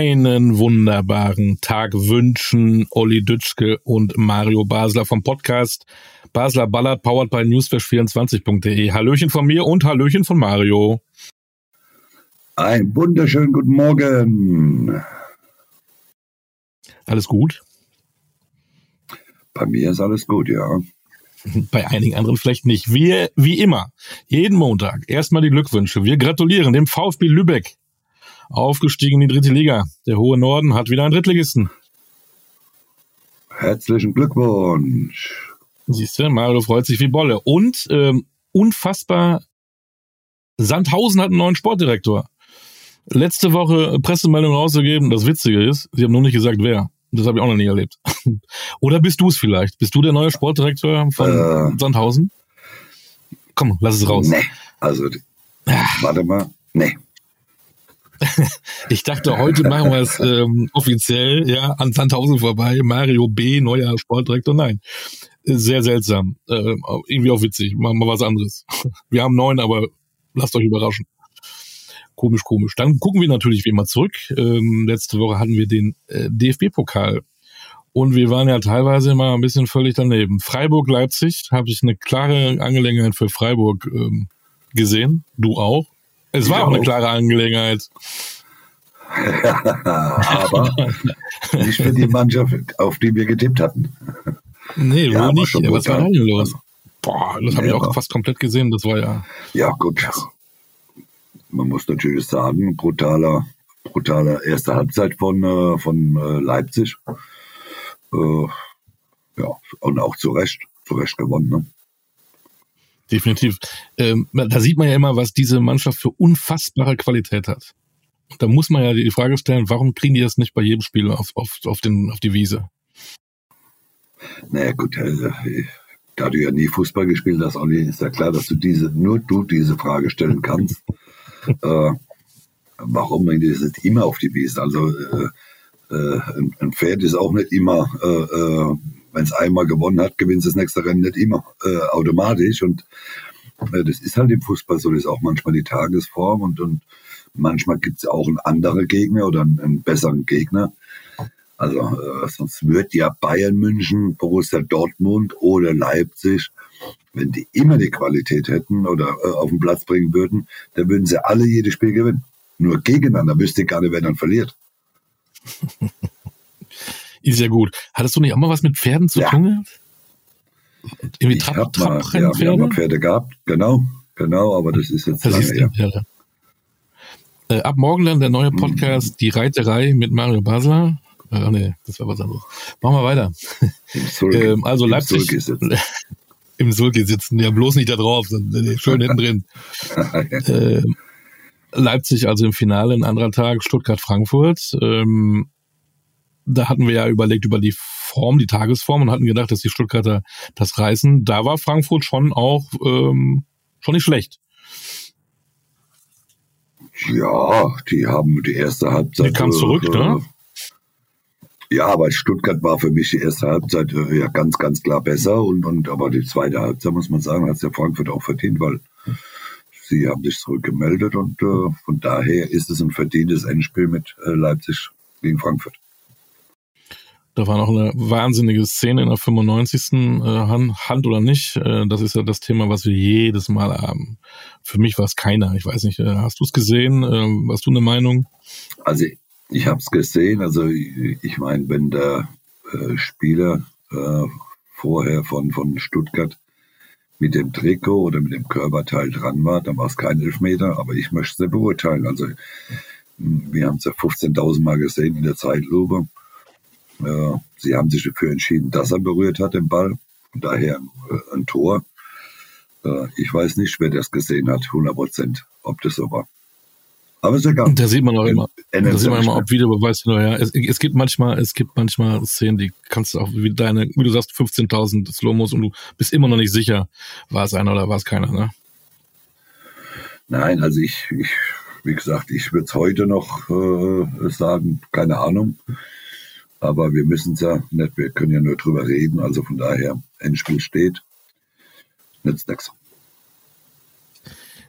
einen wunderbaren Tag wünschen Olli Dütschke und Mario Basler vom Podcast Basler Ballard, powered by newsflash24.de. Hallöchen von mir und Hallöchen von Mario. Ein wunderschönen guten Morgen. Alles gut? Bei mir ist alles gut, ja. Bei einigen anderen vielleicht nicht. Wir, wie immer, jeden Montag erstmal die Glückwünsche. Wir gratulieren dem VfB Lübeck aufgestiegen in die dritte Liga. Der hohe Norden hat wieder einen Drittligisten. Herzlichen Glückwunsch. Siehst du, Mario freut sich wie Bolle. Und ähm, unfassbar, Sandhausen hat einen neuen Sportdirektor. Letzte Woche Pressemeldung rausgegeben. Das Witzige ist, sie haben nur nicht gesagt, wer. Das habe ich auch noch nie erlebt. Oder bist du es vielleicht? Bist du der neue Sportdirektor von äh, Sandhausen? Komm, lass es raus. Nee, also, warte mal. Nee, ich dachte, heute machen wir es ähm, offiziell, ja, an Sandhausen vorbei. Mario B., neuer Sportdirektor. Nein. Sehr seltsam. Äh, irgendwie auch witzig. Machen wir was anderes. Wir haben neun, aber lasst euch überraschen. Komisch, komisch. Dann gucken wir natürlich wie immer zurück. Ähm, letzte Woche hatten wir den äh, DFB-Pokal. Und wir waren ja teilweise immer ein bisschen völlig daneben. Freiburg-Leipzig habe ich eine klare Angelegenheit für Freiburg ähm, gesehen. Du auch? Es war auch eine klare Angelegenheit. aber nicht für die Mannschaft, auf die wir getippt hatten. Nee, ja, wohl nicht. Was war denn los? Boah, das habe ich auch fast komplett gesehen. Das war ja. Ja, gut. Man muss natürlich sagen, brutaler, brutaler erste Halbzeit von, äh, von äh, Leipzig. Äh, ja, und auch zu Recht, zu Recht gewonnen. Ne? Definitiv. Ähm, da sieht man ja immer, was diese Mannschaft für unfassbare Qualität hat. Da muss man ja die Frage stellen, warum kriegen die das nicht bei jedem Spiel auf, auf, auf, den, auf die Wiese? Naja, gut, also, da du ja nie Fußball gespielt hast, Olli, ist ja klar, dass du diese, nur du diese Frage stellen kannst. äh, warum bringt das immer auf die Wiese? Also, äh, äh, ein Pferd ist auch nicht immer äh, äh, wenn es einmal gewonnen hat, gewinnt es das nächste Rennen nicht immer äh, automatisch. Und äh, das ist halt im Fußball so, das ist auch manchmal die Tagesform und, und manchmal gibt es auch einen anderen Gegner oder einen, einen besseren Gegner. Also äh, sonst wird ja Bayern München, Borussia Dortmund oder Leipzig, wenn die immer die Qualität hätten oder äh, auf den Platz bringen würden, dann würden sie alle jedes Spiel gewinnen. Nur gegeneinander wüsste ich gar nicht, wer dann verliert. Ist ja gut. Hattest du nicht auch mal was mit Pferden zu ja. tun? Irgendwie Trab, ich Trab, mal, ja, wir haben mal Pferde gehabt, genau, genau, aber das ist jetzt das lange ist, her. Ja. Äh, ab morgen dann der neue Podcast, mhm. die Reiterei mit Mario Basler. Äh, nee, das war was anderes. Machen wir weiter. Im Sulki, ähm, also im Leipzig. Sulki sitzen. Im Sulki sitzen, ja, bloß nicht da drauf, schön hinten drin. ähm, Leipzig also im Finale, ein anderer Tag, Stuttgart-Frankfurt. Ähm, da hatten wir ja überlegt über die Form, die Tagesform und hatten gedacht, dass die Stuttgarter das reißen. Da war Frankfurt schon auch ähm, schon nicht schlecht. Ja, die haben die erste Halbzeit. Die kam zurück, äh, ne? Ja, aber Stuttgart war für mich die erste Halbzeit äh, ja ganz, ganz klar besser und, und aber die zweite Halbzeit muss man sagen, hat es ja Frankfurt auch verdient, weil sie haben sich zurückgemeldet und äh, von daher ist es ein verdientes Endspiel mit äh, Leipzig gegen Frankfurt. Da war noch eine wahnsinnige Szene in der 95. Äh, Hand oder nicht. Äh, das ist ja das Thema, was wir jedes Mal haben. Für mich war es keiner. Ich weiß nicht, äh, hast du es gesehen? Hast du eine Meinung? Also ich habe es gesehen. Also ich meine, wenn der Spieler vorher von, von Stuttgart mit dem Trikot oder mit dem Körperteil dran war, dann war es kein Elfmeter, aber ich möchte es beurteilen. Also wir haben es ja 15.000 Mal gesehen in der Zeitlupe. Äh, sie haben sich dafür entschieden, dass er berührt hat, den Ball. Von daher äh, ein Tor. Äh, ich weiß nicht, wer das gesehen hat, 100 Prozent, ob das so war. Aber ist egal. Da sieht man auch immer, da sieht man immer, ob Videobeweis hinterher. Es, es gibt manchmal, es gibt manchmal Szenen, die kannst du auch wie deine, wie du sagst, 15.000 Slomos und du bist immer noch nicht sicher, war es einer oder war es keiner, ne? Nein, also ich, ich wie gesagt, ich würde es heute noch äh, sagen, keine Ahnung. Aber wir müssen es ja nicht, wir können ja nur drüber reden. Also von daher, Endspiel steht, nützt nichts.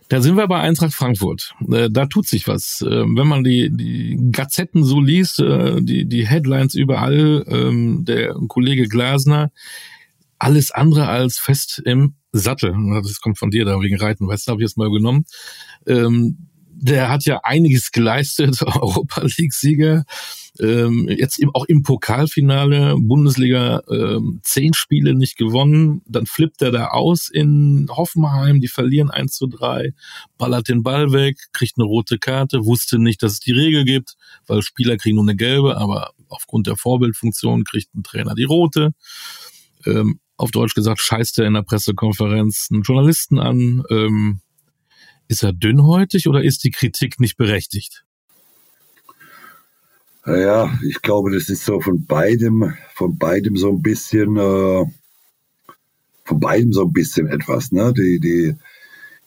Da sind wir bei Eintracht Frankfurt. Äh, da tut sich was. Äh, wenn man die, die Gazetten so liest, äh, die, die Headlines überall, ähm, der Kollege Glasner, alles andere als fest im Sattel. Das kommt von dir da wegen Reiten, weißt du, habe ich jetzt mal genommen. Ähm, der hat ja einiges geleistet, Europa League-Sieger, ähm, jetzt eben auch im Pokalfinale, Bundesliga ähm, zehn Spiele nicht gewonnen, dann flippt er da aus in Hoffenheim, die verlieren 1 zu 3, ballert den Ball weg, kriegt eine rote Karte, wusste nicht, dass es die Regel gibt, weil Spieler kriegen nur eine gelbe, aber aufgrund der Vorbildfunktion kriegt ein Trainer die rote. Ähm, auf Deutsch gesagt, scheißt er in der Pressekonferenz einen Journalisten an, ähm, ist er dünnhäutig oder ist die Kritik nicht berechtigt? Ja, ich glaube, das ist so von beidem, von beidem so ein bisschen, äh, von beidem so ein bisschen etwas. Ne? Die, die,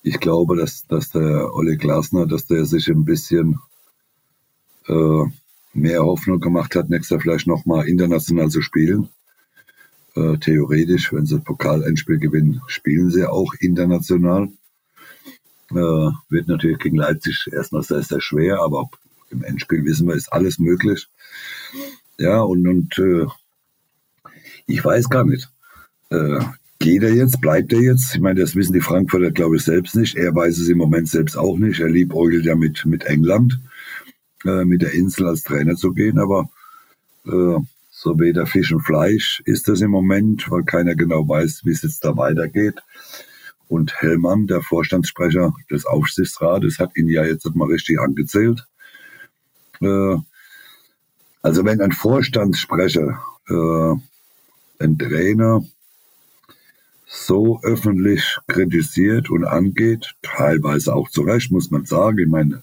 ich glaube, dass, dass der Olle Glasner, dass der sich ein bisschen äh, mehr Hoffnung gemacht hat, nächstes Jahr vielleicht nochmal international zu spielen. Äh, theoretisch, wenn sie Pokalendspiel gewinnen, spielen sie auch international. Äh, wird natürlich gegen Leipzig erstmal sehr, sehr schwer, aber im Endspiel wissen wir, ist alles möglich. Ja, und, und äh, ich weiß gar nicht. Äh, geht er jetzt, bleibt er jetzt? Ich meine, das wissen die Frankfurter, glaube ich, selbst nicht. Er weiß es im Moment selbst auch nicht. Er liebäugelt ja mit, mit England, äh, mit der Insel als Trainer zu gehen, aber äh, so weder Fisch und Fleisch ist das im Moment, weil keiner genau weiß, wie es jetzt da weitergeht. Und Hellmann, der Vorstandssprecher des Aufsichtsrates, hat ihn ja jetzt mal richtig angezählt. Äh, also wenn ein Vorstandssprecher äh, ein Trainer so öffentlich kritisiert und angeht, teilweise auch zu Recht, muss man sagen. Ich meine,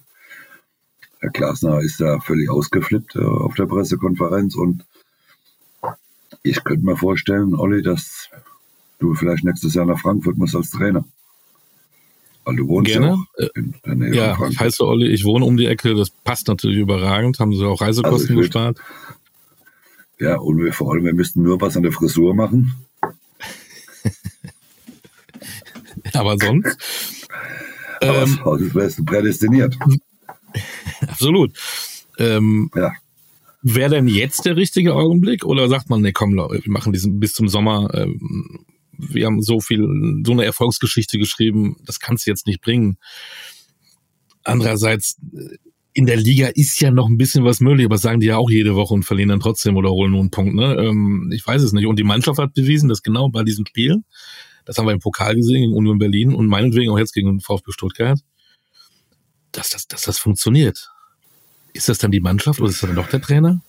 Herr Glasner ist ja völlig ausgeflippt äh, auf der Pressekonferenz und ich könnte mir vorstellen, Olli, dass du vielleicht nächstes Jahr nach Frankfurt musst als Trainer. Weil du wohnst Gerne. ja in der Nähe Ja, ich heiße Olli, ich wohne um die Ecke, das passt natürlich überragend. Haben sie auch Reisekosten also gespart? Ja, und wir vor allem, wir müssten nur was an der Frisur machen. Aber sonst? Aber ähm, sonst wärst du prädestiniert. Absolut. Ähm, ja. Wäre denn jetzt der richtige Augenblick oder sagt man, nee, komm, wir machen diesen bis zum Sommer, ähm, wir haben so viel, so eine Erfolgsgeschichte geschrieben, das kannst du jetzt nicht bringen. Andererseits, in der Liga ist ja noch ein bisschen was möglich, aber sagen die ja auch jede Woche und verlieren dann trotzdem oder holen nur einen Punkt. Ne? Ähm, ich weiß es nicht. Und die Mannschaft hat bewiesen, dass genau bei diesem Spiel, das haben wir im Pokal gesehen gegen Union Berlin und meinetwegen auch jetzt gegen VfB Stuttgart, dass das, dass das funktioniert. Ist das dann die Mannschaft oder ist das dann doch der Trainer?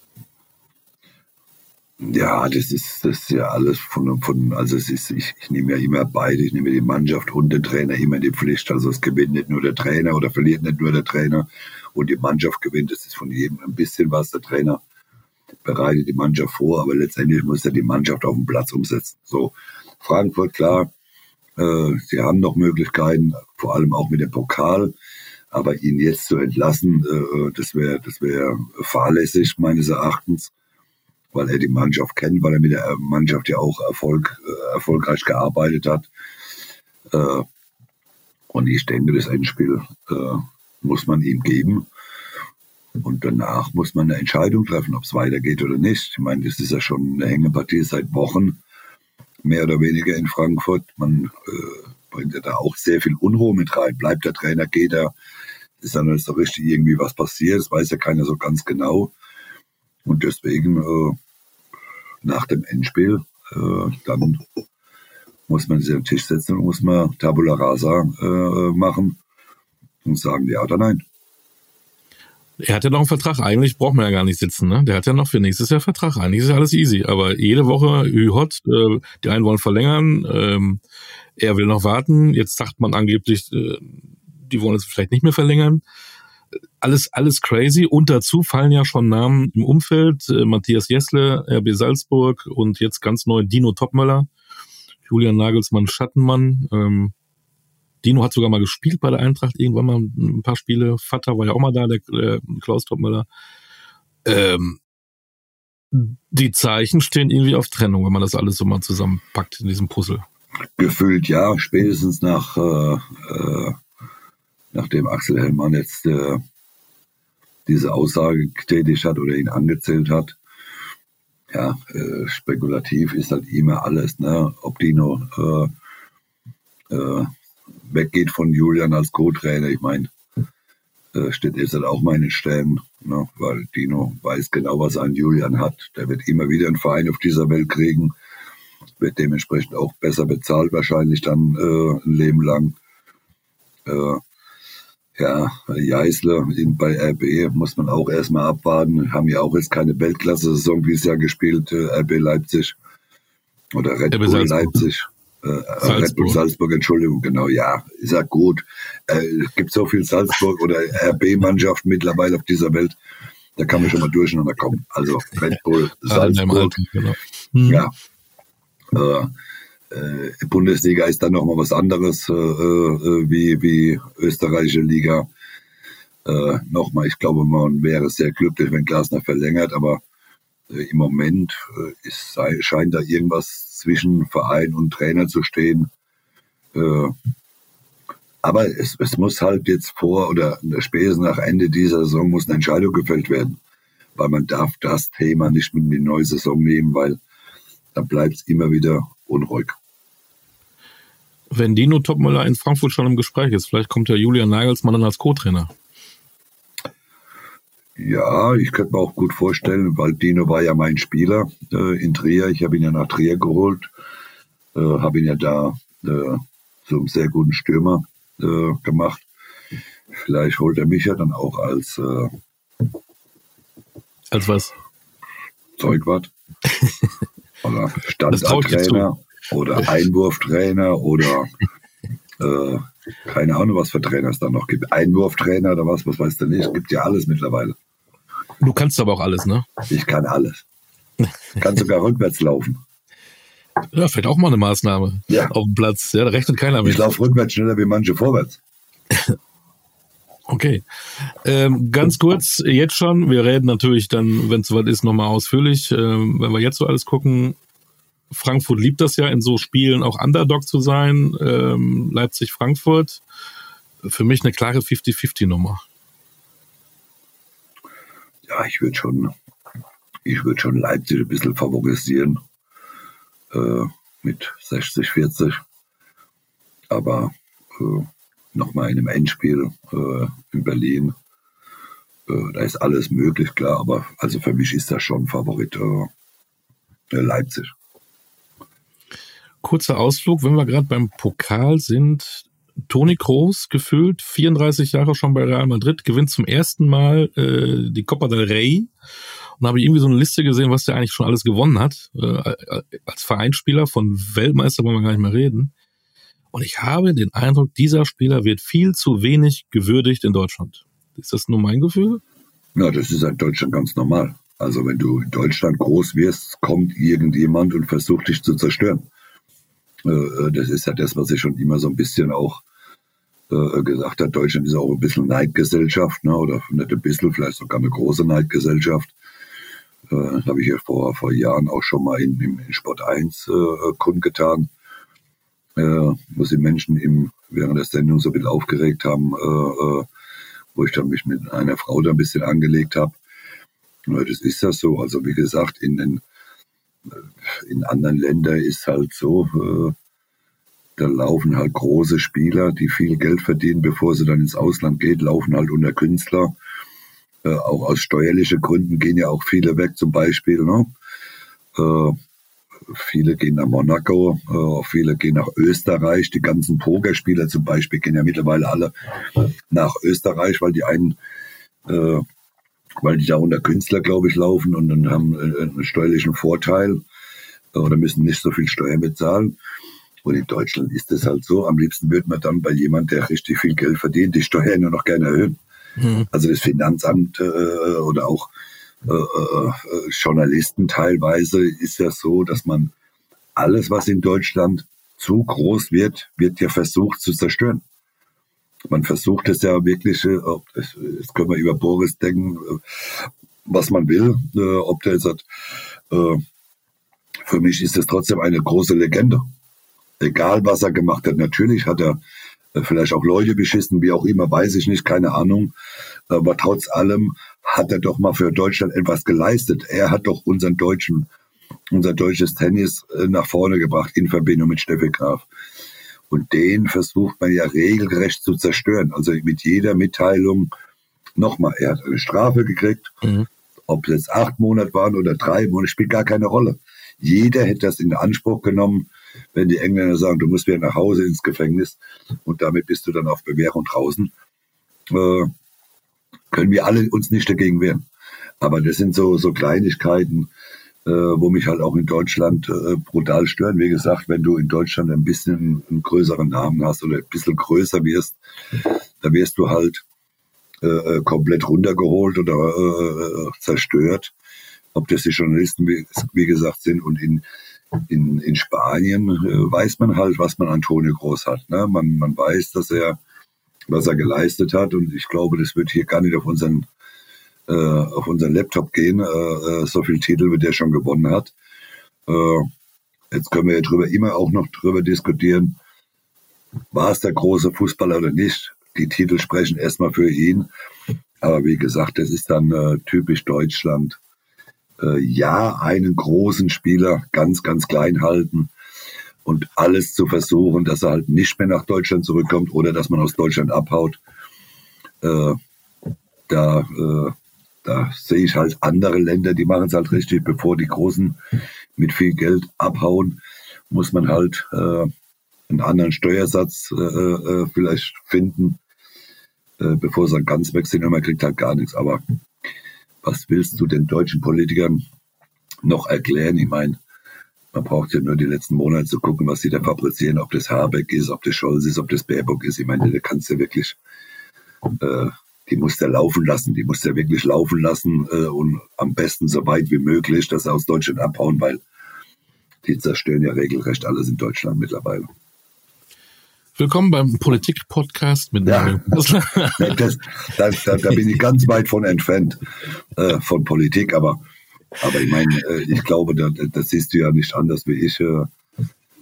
Ja, das ist, das ist ja alles von, von also es ist, ich, ich nehme ja immer beide, ich nehme die Mannschaft und den Trainer immer in die Pflicht. Also es gewinnt nicht nur der Trainer oder verliert nicht nur der Trainer und die Mannschaft gewinnt. Das ist von jedem ein bisschen was. Der Trainer bereitet die Mannschaft vor, aber letztendlich muss er die Mannschaft auf dem Platz umsetzen. So, Frankfurt, klar, äh, sie haben noch Möglichkeiten, vor allem auch mit dem Pokal. Aber ihn jetzt zu entlassen, äh, das wäre das wäre fahrlässig meines Erachtens, weil er die Mannschaft kennt, weil er mit der Mannschaft ja auch Erfolg, äh, erfolgreich gearbeitet hat. Äh, und ich denke, das Endspiel äh, muss man ihm geben. Und danach muss man eine Entscheidung treffen, ob es weitergeht oder nicht. Ich meine, das ist ja schon eine Hängepartie seit Wochen, mehr oder weniger in Frankfurt. Man äh, bringt ja da auch sehr viel Unruhe mit rein. Bleibt der Trainer, geht er, ist dann nicht so richtig irgendwie was passiert. Das weiß ja keiner so ganz genau. Und deswegen äh, nach dem Endspiel, äh, dann muss man sich am Tisch setzen und muss man Tabula Rasa äh, machen und sagen ja oder nein. Er hat ja noch einen Vertrag. Eigentlich braucht man ja gar nicht sitzen. Ne? Der hat ja noch für nächstes Jahr Vertrag. Eigentlich ist ja alles easy. Aber jede Woche Ü-Hot. Äh, die einen wollen verlängern. Ähm, er will noch warten. Jetzt sagt man angeblich, äh, die wollen es vielleicht nicht mehr verlängern. Alles, alles crazy. Und dazu fallen ja schon Namen im Umfeld. Äh, Matthias Jessle, RB Salzburg und jetzt ganz neu Dino Topmöller, Julian Nagelsmann Schattenmann. Ähm, Dino hat sogar mal gespielt bei der Eintracht, irgendwann mal ein paar Spiele. Vater war ja auch mal da, der, der Klaus Topmöller. Ähm, die Zeichen stehen irgendwie auf Trennung, wenn man das alles so mal zusammenpackt in diesem Puzzle. Gefühlt ja, spätestens nach äh, äh, nachdem Axel Hellmann jetzt äh, diese Aussage getätigt hat oder ihn angezählt hat. Ja, äh, spekulativ ist halt immer alles, ne? Ob Dino äh, äh, weggeht von Julian als Co-Trainer, ich meine, äh, steht jetzt halt auch meine Stellen, ne? weil Dino weiß genau, was er an Julian hat. Der wird immer wieder einen Verein auf dieser Welt kriegen, wird dementsprechend auch besser bezahlt, wahrscheinlich dann äh, ein Leben lang. Äh, ja, Jeißler bei RB muss man auch erstmal abwarten. Haben ja auch jetzt keine Weltklasse-Saison dieses Jahr gespielt, äh, RB Leipzig oder Red Bull Salzburg. Leipzig. Äh, Salzburg. Red Bull Salzburg, Entschuldigung, genau, ja, ist ja gut. Äh, es gibt so viel Salzburg oder RB-Mannschaften mittlerweile auf dieser Welt, da kann man schon mal durcheinander kommen. Also Red Bull, Salzburg, genau. hm. ja. Äh, äh, Bundesliga ist dann nochmal was anderes äh, äh, wie, wie österreichische Liga. Äh, nochmal, ich glaube, man wäre sehr glücklich, wenn Glasner verlängert, aber äh, im Moment äh, ist, scheint da irgendwas zwischen Verein und Trainer zu stehen. Äh, aber es, es muss halt jetzt vor oder spätestens nach Ende dieser Saison muss eine Entscheidung gefällt werden. Weil man darf das Thema nicht mit in die neue Saison nehmen, weil dann bleibt es immer wieder unruhig wenn Dino Topmüller in Frankfurt schon im Gespräch ist, vielleicht kommt ja Julian Nagelsmann dann als Co-Trainer. Ja, ich könnte mir auch gut vorstellen, weil Dino war ja mein Spieler äh, in Trier. Ich habe ihn ja nach Trier geholt, äh, habe ihn ja da äh, einen sehr guten Stürmer äh, gemacht. Vielleicht holt er mich ja dann auch als äh, als was? Zeugwart. Oder Standardtrainer oder Einwurftrainer oder äh, keine Ahnung, was für Trainer es da noch gibt. Einwurftrainer oder was, was weißt du nicht. Es gibt ja alles mittlerweile. Du kannst aber auch alles, ne? Ich kann alles. Kann sogar rückwärts laufen. Ja, vielleicht auch mal eine Maßnahme ja. auf dem Platz. Ja, da rechnet keiner mit. Ich laufe rückwärts schneller wie manche vorwärts. Okay. Ähm, ganz kurz, jetzt schon, wir reden natürlich dann, wenn es soweit ist, nochmal ausführlich. Ähm, wenn wir jetzt so alles gucken, Frankfurt liebt das ja, in so Spielen auch Underdog zu sein. Ähm, Leipzig-Frankfurt. Für mich eine klare 50-50-Nummer. Ja, ich würde schon, ich schon Leipzig ein bisschen favorisieren. Äh, mit 60-40. Aber äh, nochmal in einem Endspiel äh, in Berlin. Äh, da ist alles möglich, klar. Aber also für mich ist das schon Favorit äh, Leipzig kurzer Ausflug, wenn wir gerade beim Pokal sind. Toni Kroos, gefühlt 34 Jahre schon bei Real Madrid, gewinnt zum ersten Mal äh, die Copa del Rey und habe irgendwie so eine Liste gesehen, was der eigentlich schon alles gewonnen hat. Äh, als Vereinsspieler von Weltmeister wollen wir gar nicht mehr reden. Und ich habe den Eindruck, dieser Spieler wird viel zu wenig gewürdigt in Deutschland. Ist das nur mein Gefühl? Ja, das ist in Deutschland ganz normal. Also wenn du in Deutschland groß wirst, kommt irgendjemand und versucht dich zu zerstören. Äh, das ist ja das, was ich schon immer so ein bisschen auch äh, gesagt habe. Deutschland ist auch ein bisschen Neidgesellschaft, ne? oder nicht ein bisschen, vielleicht sogar eine große Neidgesellschaft. Äh, das habe ich ja vor, vor Jahren auch schon mal in, in Sport 1 äh, kundgetan, äh, wo sie Menschen im, während der Sendung so ein bisschen aufgeregt haben, äh, wo ich dann mich mit einer Frau da ein bisschen angelegt habe. Das ist ja so. Also wie gesagt, in den in anderen Ländern ist halt so, äh, da laufen halt große Spieler, die viel Geld verdienen, bevor sie dann ins Ausland geht, laufen halt unter Künstler. Äh, auch aus steuerlichen Gründen gehen ja auch viele weg, zum Beispiel. Ne? Äh, viele gehen nach Monaco, viele gehen nach Österreich. Die ganzen Pokerspieler zum Beispiel gehen ja mittlerweile alle nach Österreich, weil die einen weil die da unter Künstler, glaube ich, laufen und dann haben äh, einen steuerlichen Vorteil äh, oder müssen nicht so viel Steuern bezahlen. Und in Deutschland ist es halt so, am liebsten würde man dann bei jemand, der richtig viel Geld verdient, die Steuern nur noch gerne erhöhen. Mhm. Also das Finanzamt äh, oder auch äh, äh, Journalisten teilweise ist ja so, dass man alles, was in Deutschland zu groß wird, wird ja versucht zu zerstören man versucht es ja wirklich, äh, jetzt können wir über Boris denken, äh, was man will, äh, ob der jetzt hat, für mich ist es trotzdem eine große Legende. Egal, was er gemacht hat. Natürlich hat er äh, vielleicht auch Leute beschissen, wie auch immer, weiß ich nicht, keine Ahnung. Aber trotz allem hat er doch mal für Deutschland etwas geleistet. Er hat doch unseren deutschen, unser deutsches Tennis äh, nach vorne gebracht in Verbindung mit Steffi Graf. Und den versucht man ja regelrecht zu zerstören. Also mit jeder Mitteilung, nochmal, er hat eine Strafe gekriegt. Mhm. Ob es jetzt acht Monate waren oder drei Monate, spielt gar keine Rolle. Jeder hätte das in Anspruch genommen, wenn die Engländer sagen, du musst wieder nach Hause ins Gefängnis und damit bist du dann auf Bewährung draußen. Äh, können wir alle uns nicht dagegen wehren. Aber das sind so, so Kleinigkeiten, äh, wo mich halt auch in Deutschland äh, brutal stören. Wie gesagt, wenn du in Deutschland ein bisschen einen größeren Namen hast oder ein bisschen größer wirst, da wirst du halt äh, äh komplett runtergeholt oder äh, äh, zerstört. Ob das die Journalisten, wie, wie gesagt, sind. Und in, in, in Spanien äh, weiß man halt, was man Antonio Groß hat. Ne? Man, man weiß, dass er, was er geleistet hat. Und ich glaube, das wird hier gar nicht auf unseren äh, auf unseren Laptop gehen. Äh, äh, so viel Titel, wie der schon gewonnen hat. Äh, jetzt können wir ja drüber immer auch noch drüber diskutieren, war es der große Fußballer oder nicht. Die Titel sprechen erstmal für ihn. Aber wie gesagt, das ist dann äh, typisch Deutschland. Äh, ja, einen großen Spieler ganz, ganz klein halten und alles zu versuchen, dass er halt nicht mehr nach Deutschland zurückkommt oder dass man aus Deutschland abhaut. Äh, da äh, da sehe ich halt andere Länder, die machen es halt richtig, bevor die Großen mit viel Geld abhauen, muss man halt äh, einen anderen Steuersatz äh, äh, vielleicht finden, äh, bevor sie dann ganz weg sind und man kriegt halt gar nichts. Aber was willst du den deutschen Politikern noch erklären? Ich meine, man braucht ja nur die letzten Monate zu gucken, was sie da fabrizieren, ob das Habeck ist, ob das Scholz ist, ob das Baerbock ist. Ich meine, da kannst du wirklich äh, die muss er laufen lassen, die muss er wirklich laufen lassen äh, und am besten so weit wie möglich, dass er aus Deutschland abhauen, weil die zerstören ja regelrecht alles in Deutschland mittlerweile. Willkommen beim Politik-Podcast mit ja, das, das, das, da, da, bin ich ganz weit von entfernt äh, von Politik, aber, aber ich meine, äh, ich glaube, da, das siehst du ja nicht anders wie ich. Äh,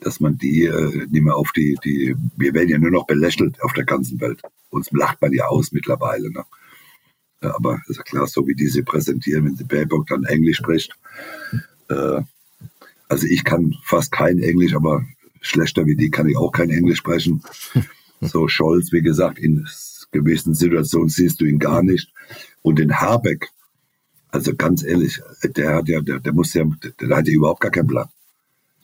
dass man die äh, nicht mehr auf die, die, wir werden ja nur noch belächelt auf der ganzen Welt. Uns lacht man ja aus mittlerweile. Ne? Aber ist ja klar, so wie die sie präsentieren, wenn sie Baerbock dann Englisch spricht. Äh, also ich kann fast kein Englisch, aber schlechter wie die kann ich auch kein Englisch sprechen. So Scholz, wie gesagt, in gewissen Situationen siehst du ihn gar nicht. Und den Habeck, also ganz ehrlich, der hat ja, der, der muss ja, der, der hat ja überhaupt gar keinen Plan.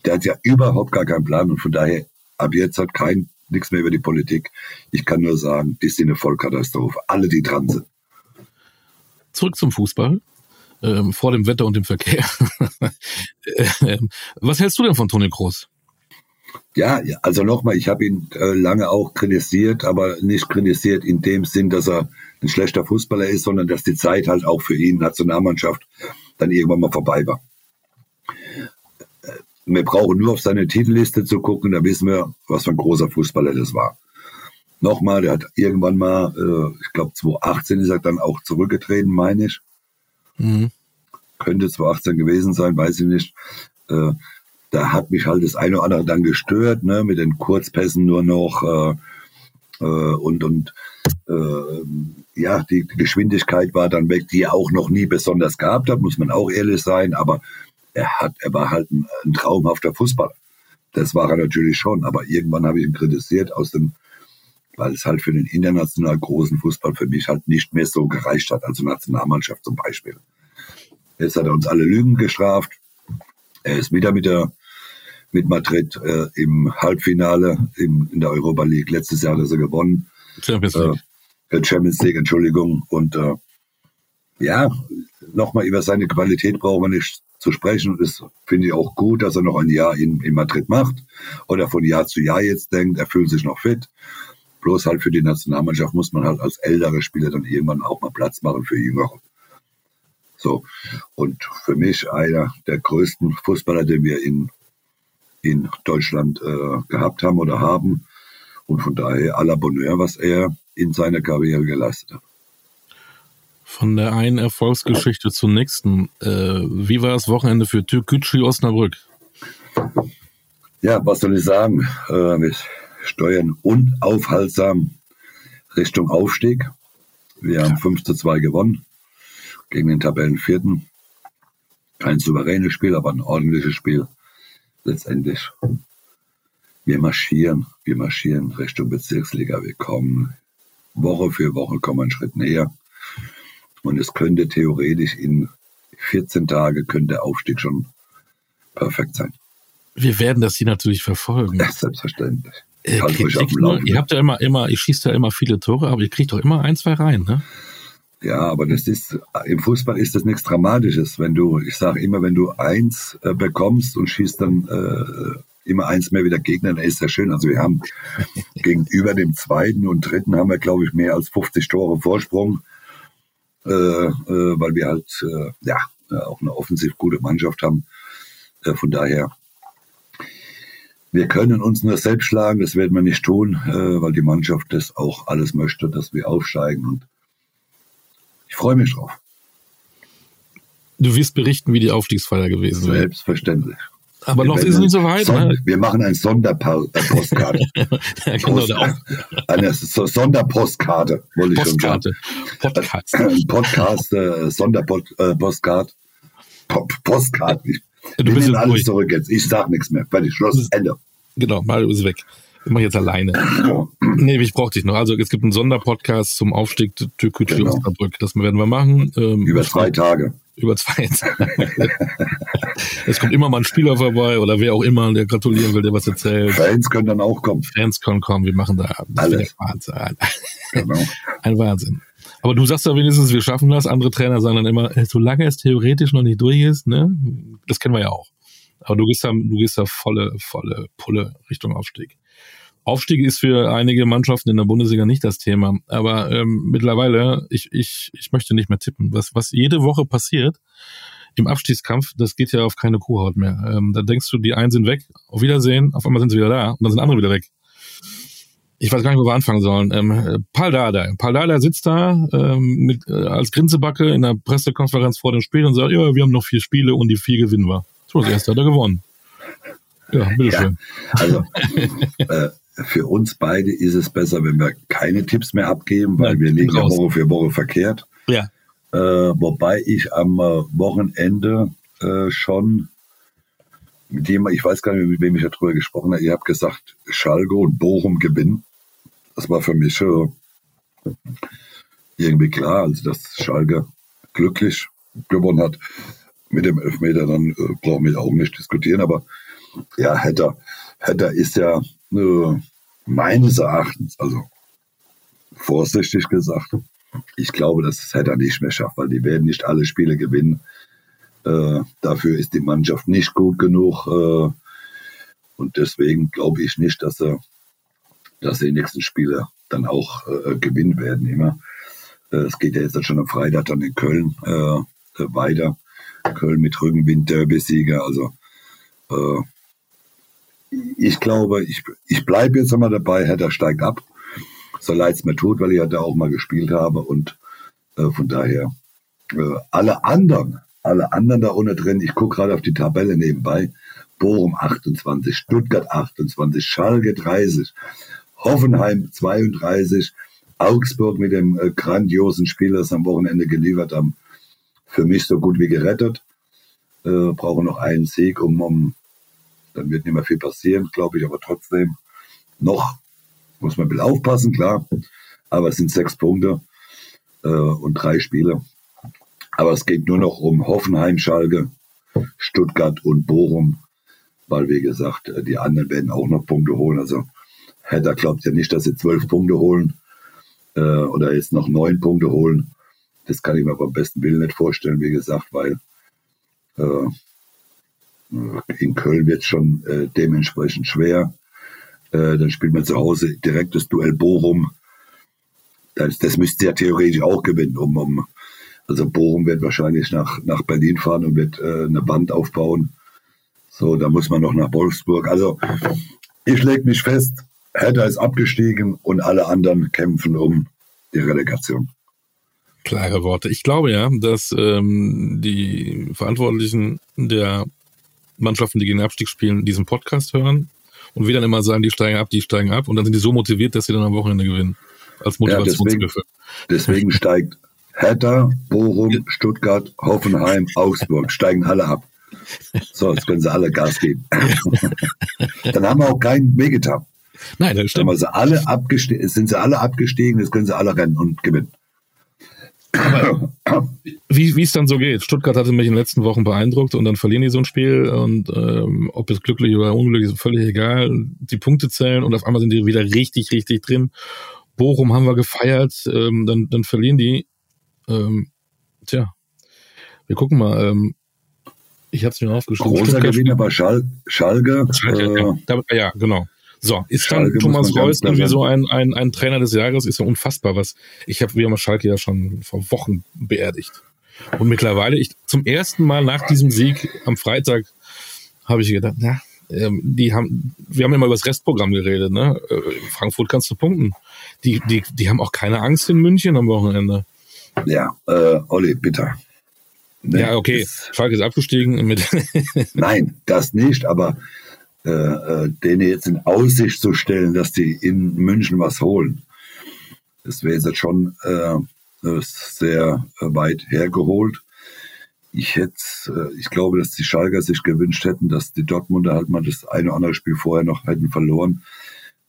Der hat ja überhaupt gar keinen Plan und von daher ab jetzt hat kein nichts mehr über die Politik. Ich kann nur sagen, die sind eine Vollkatastrophe. Alle, die dran sind. Zurück zum Fußball. Ähm, vor dem Wetter und dem Verkehr. ähm, was hältst du denn von Toni Kroos? Ja, also nochmal, ich habe ihn äh, lange auch kritisiert, aber nicht kritisiert in dem Sinn, dass er ein schlechter Fußballer ist, sondern dass die Zeit halt auch für ihn, Nationalmannschaft, dann irgendwann mal vorbei war. Wir brauchen nur auf seine Titelliste zu gucken, da wissen wir, was für ein großer Fußballer das war. Nochmal, der hat irgendwann mal, äh, ich glaube 2018 ist er dann auch zurückgetreten, meine ich. Mhm. Könnte 2018 gewesen sein, weiß ich nicht. Äh, da hat mich halt das eine oder andere dann gestört, ne, mit den Kurzpässen nur noch äh, äh, und und äh, ja, die Geschwindigkeit war dann weg, die er auch noch nie besonders gehabt hat, muss man auch ehrlich sein, aber er hat, er war halt ein, ein traumhafter Fußballer. Das war er natürlich schon, aber irgendwann habe ich ihn kritisiert aus dem, weil es halt für den international großen Fußball für mich halt nicht mehr so gereicht hat, also Nationalmannschaft zum Beispiel. Jetzt hat er uns alle Lügen gestraft. Er ist wieder mit der mit Madrid äh, im Halbfinale im, in der Europa League. Letztes Jahr hat er sie gewonnen. Champions League. Äh, Champions League, Entschuldigung. Und äh, ja, nochmal über seine Qualität brauchen wir nicht zu sprechen. Und das finde ich auch gut, dass er noch ein Jahr in, in Madrid macht oder von Jahr zu Jahr jetzt denkt, er fühlt sich noch fit. Bloß halt für die Nationalmannschaft muss man halt als ältere Spieler dann irgendwann auch mal Platz machen für Jüngere. So. Und für mich einer der größten Fußballer, den wir in, in Deutschland äh, gehabt haben oder haben. Und von daher à la Bonheur, was er in seiner Karriere geleistet hat. Von der einen Erfolgsgeschichte zur nächsten. Äh, wie war das Wochenende für Türkgücü Osnabrück? Ja, was soll ich sagen? Äh, mit steuern unaufhaltsam Richtung Aufstieg. Wir haben 5 zu 2 gewonnen gegen den Tabellenvierten. Kein souveränes Spiel, aber ein ordentliches Spiel. Letztendlich. Wir marschieren, wir marschieren Richtung Bezirksliga. Wir kommen Woche für Woche kommen einen Schritt näher. Und es könnte theoretisch in 14 Tage könnte der Aufstieg schon perfekt sein. Wir werden das hier natürlich verfolgen. Ja, selbstverständlich. Äh, nur, ihr habt ja immer, immer, ihr schießt ja immer viele Tore, aber ihr kriegt doch immer ein, zwei rein, ne? Ja, aber das ist, im Fußball ist das nichts Dramatisches. Wenn du, ich sage immer, wenn du eins äh, bekommst und schießt dann äh, immer eins mehr wieder Gegner, dann ist das schön. Also wir haben gegenüber dem zweiten und dritten haben wir, glaube ich, mehr als 50 Tore Vorsprung, äh, äh, weil wir halt, äh, ja, auch eine offensiv gute Mannschaft haben. Äh, von daher, wir können uns nur selbst schlagen, das werden wir nicht tun, äh, weil die Mannschaft das auch alles möchte, dass wir aufsteigen und ich freue mich drauf. Du wirst berichten, wie die Aufstiegsfeier gewesen wäre. Selbstverständlich. Aber wir noch ist es nicht so weit. Son ne? Wir machen eine Sonderpostkarte. ja, genau, Post, eine Sonderpostkarte, wollte ich Postkarte. schon sagen. Podcast. Ein Podcast, äh, Sonderpostkarte. Äh, Postkarte. Ich du bist alles ruhig. zurück jetzt. Ich sag nichts mehr. Fertig, Schluss, Ende. Genau, Mario ist weg. Ich mache jetzt alleine. nee, ich brauche dich noch. Also es gibt einen Sonderpodcast zum Aufstieg Türkgücü genau. Osnabrück. Das werden wir machen. Ähm, Über zwei Tage. Über zwei Tage. es kommt immer mal ein Spieler vorbei oder wer auch immer, der gratulieren will, der was erzählt. Fans können dann auch kommen. Fans können kommen. Wir machen da alles. Wahnsinn. Genau. Ein Wahnsinn. Aber du sagst ja wenigstens, wir schaffen das. Andere Trainer sagen dann immer, solange es theoretisch noch nicht durch ist, ne? Das kennen wir ja auch. Aber du gehst da, du gehst da volle, volle Pulle Richtung Aufstieg. Aufstieg ist für einige Mannschaften in der Bundesliga nicht das Thema. Aber ähm, mittlerweile, ich, ich, ich möchte nicht mehr tippen. Was, was jede Woche passiert im Abstiegskampf, das geht ja auf keine Kuhhaut mehr. Ähm, da denkst du, die einen sind weg, auf Wiedersehen, auf einmal sind sie wieder da und dann sind andere wieder weg. Ich weiß gar nicht, wo wir anfangen sollen. Ähm, Paul Dada. Paul Dada sitzt da ähm, mit, äh, als Grinsebacke in der Pressekonferenz vor dem Spiel und sagt, ja, wir haben noch vier Spiele und die vier gewinnen wir. So, das erste hat er gewonnen. Ja, bitteschön. Ja, also, äh, für uns beide ist es besser, wenn wir keine Tipps mehr abgeben, weil ja, wir liegen ja Woche für Woche verkehrt. Ja. Äh, wobei ich am äh, Wochenende äh, schon mit dem, ich weiß gar nicht, mit wem ich darüber gesprochen habe, ihr habt gesagt, Schalke und Bochum gewinnen. Das war für mich äh, irgendwie klar, also dass Schalke glücklich gewonnen hat. Mit dem Elfmeter, dann äh, brauchen wir auch nicht diskutieren, aber ja, Hetter, Hetter ist ja äh, meines Erachtens, also vorsichtig gesagt, ich glaube, dass es Hetter nicht mehr schafft, weil die werden nicht alle Spiele gewinnen. Äh, dafür ist die Mannschaft nicht gut genug. Äh, und deswegen glaube ich nicht, dass sie, dass sie die nächsten Spiele dann auch äh, gewinnen werden. Immer. Äh, es geht ja jetzt schon am Freitag dann in Köln äh, weiter. Köln mit Rückenwind, Derby-Sieger. Also äh, ich glaube, ich, ich bleibe jetzt einmal dabei, Hertha steigt ab. So leid es mir tut, weil ich ja da auch mal gespielt habe und äh, von daher äh, alle anderen, alle anderen da unten drin, ich gucke gerade auf die Tabelle nebenbei, Bochum 28, Stuttgart 28, Schalke 30, Hoffenheim 32, Augsburg mit dem äh, grandiosen Spiel, das am Wochenende geliefert haben, für mich so gut wie gerettet. Äh, brauchen noch einen Sieg, um, um dann wird nicht mehr viel passieren, glaube ich, aber trotzdem noch muss man ein bisschen aufpassen, klar. Aber es sind sechs Punkte äh, und drei Spiele. Aber es geht nur noch um Hoffenheim, Schalke, Stuttgart und Bochum, weil, wie gesagt, äh, die anderen werden auch noch Punkte holen. Also Hertha glaubt ja nicht, dass sie zwölf Punkte holen äh, oder jetzt noch neun Punkte holen. Das kann ich mir beim besten Willen nicht vorstellen, wie gesagt, weil äh, in Köln wird es schon äh, dementsprechend schwer. Äh, dann spielt man zu Hause direkt das Duell Bochum. Das, das müsste ja theoretisch auch gewinnen. Um, um, also Bochum wird wahrscheinlich nach, nach Berlin fahren und wird äh, eine Band aufbauen. So, da muss man noch nach Wolfsburg. Also ich lege mich fest, Hertha ist abgestiegen und alle anderen kämpfen um die Relegation. Klare Worte. Ich glaube ja, dass ähm, die Verantwortlichen der Mannschaften, die gegen den Abstieg spielen, diesen Podcast hören Und wir dann immer sagen, die steigen ab, die steigen ab. Und dann sind die so motiviert, dass sie dann am Wochenende gewinnen. Als Motivationshilfe. Ja, deswegen, deswegen steigt Hertha, Bochum, Stuttgart, Hoffenheim, Augsburg, steigen alle ab. So, jetzt können sie alle Gas geben. dann haben wir auch keinen wehgetan. Nein, das stimmt. Dann sie alle abgestiegen, sind sie alle abgestiegen, jetzt können sie alle rennen und gewinnen. Wie es dann so geht. Stuttgart hatte mich in den letzten Wochen beeindruckt und dann verlieren die so ein Spiel und ähm, ob es glücklich oder unglücklich ist, völlig egal. Die Punkte zählen und auf einmal sind die wieder richtig, richtig drin. Bochum haben wir gefeiert, ähm, dann, dann verlieren die. Ähm, tja, wir gucken mal. Ähm, ich habe es mir aufgeschrieben. Großer Gewinner bei Schal Schalke. Schalke äh, ja. ja, genau. So, ist Schalke dann Thomas Reus irgendwie so ein, ein, ein Trainer des Jahres? Ist ja unfassbar, was ich habe, wir haben Schalke ja schon vor Wochen beerdigt. Und mittlerweile, ich zum ersten Mal nach diesem Sieg am Freitag habe ich gedacht, na, ähm, die haben, wir haben immer über das Restprogramm geredet, ne? Äh, Frankfurt kannst du punkten. Die, die, die haben auch keine Angst in München am Wochenende. Ja, äh, Olli, bitte. Ne? Ja, okay. Schalke ist abgestiegen mit. Nein, das nicht, aber äh, äh, denen jetzt in Aussicht zu stellen, dass die in München was holen, das wäre jetzt schon äh, sehr weit hergeholt. Ich hätte, äh, ich glaube, dass die Schalker sich gewünscht hätten, dass die Dortmunder halt mal das eine oder andere Spiel vorher noch hätten verloren,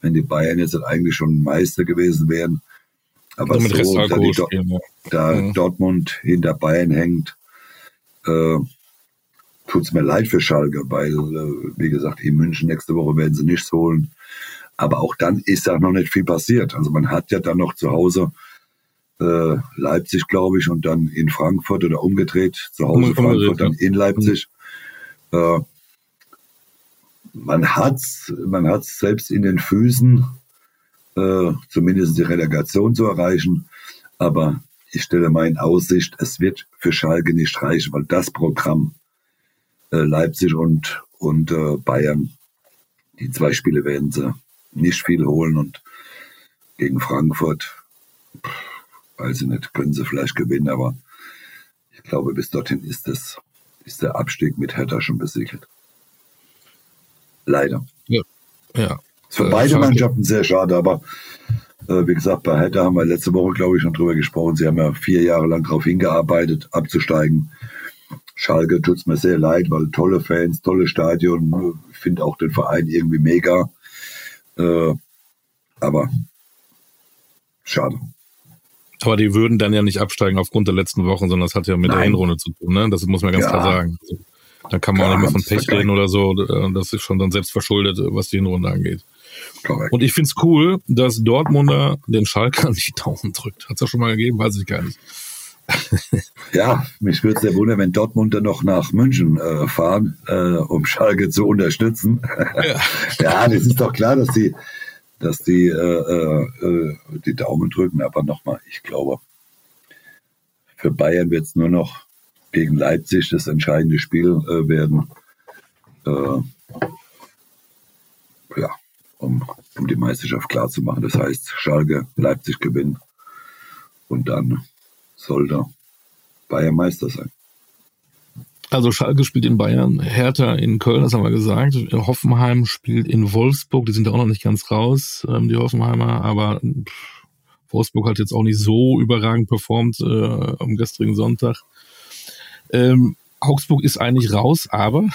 wenn die Bayern jetzt halt eigentlich schon Meister gewesen wären. Aber also so, da, die, da ja. Dortmund hinter Bayern hängt, äh, tut es mir leid für Schalke, weil, äh, wie gesagt, in München nächste Woche werden sie nichts holen. Aber auch dann ist da noch nicht viel passiert. Also man hat ja dann noch zu Hause äh, Leipzig, glaube ich, und dann in Frankfurt oder umgedreht, zu Hause Frankfurt, dann in Leipzig. Äh, man hat man hat's selbst in den Füßen, äh, zumindest die Relegation zu erreichen. Aber ich stelle mal in Aussicht, es wird für Schalke nicht reichen, weil das Programm äh, Leipzig und, und äh, Bayern, die zwei Spiele werden sie nicht viel holen und gegen Frankfurt, pff, weiß ich nicht, können sie vielleicht gewinnen, aber ich glaube, bis dorthin ist das, ist der Abstieg mit Hertha schon besiegelt. Leider. Ja. ja. Für äh, beide schade. Mannschaften sehr schade, aber äh, wie gesagt, bei Hertha haben wir letzte Woche, glaube ich, schon drüber gesprochen. Sie haben ja vier Jahre lang darauf hingearbeitet, abzusteigen. Schalke tut es mir sehr leid, weil tolle Fans, tolle Stadion. Ich finde auch den Verein irgendwie mega. Äh, aber schade. Aber die würden dann ja nicht absteigen aufgrund der letzten Wochen, sondern das hat ja mit Nein. der Hinrunde zu tun. Ne? Das muss man ganz ja. klar sagen. Da kann man ja, auch nicht mehr von Pech reden oder so. Das ist schon dann selbst verschuldet, was die Hinrunde angeht. Correct. Und ich finde es cool, dass Dortmunder den Schalker nicht Daumen drückt. Hat es ja schon mal gegeben, weiß ich gar nicht ja, mich würde es sehr wundern, wenn Dortmund dann noch nach München äh, fahren, äh, um Schalke zu unterstützen. Ja. ja, das ist doch klar, dass die, dass die äh, äh, die Daumen drücken. Aber nochmal, ich glaube, für Bayern wird es nur noch gegen Leipzig das entscheidende Spiel äh, werden. Äh, ja, um, um die Meisterschaft klar zu machen. Das heißt, Schalke, Leipzig gewinnen und dann sollte Bayern Meister sein. Also Schalke spielt in Bayern, Hertha in Köln, das haben wir gesagt. Hoffenheim spielt in Wolfsburg, die sind ja auch noch nicht ganz raus, ähm, die Hoffenheimer, aber Wolfsburg hat jetzt auch nicht so überragend performt äh, am gestrigen Sonntag. Ähm, Augsburg ist eigentlich raus, aber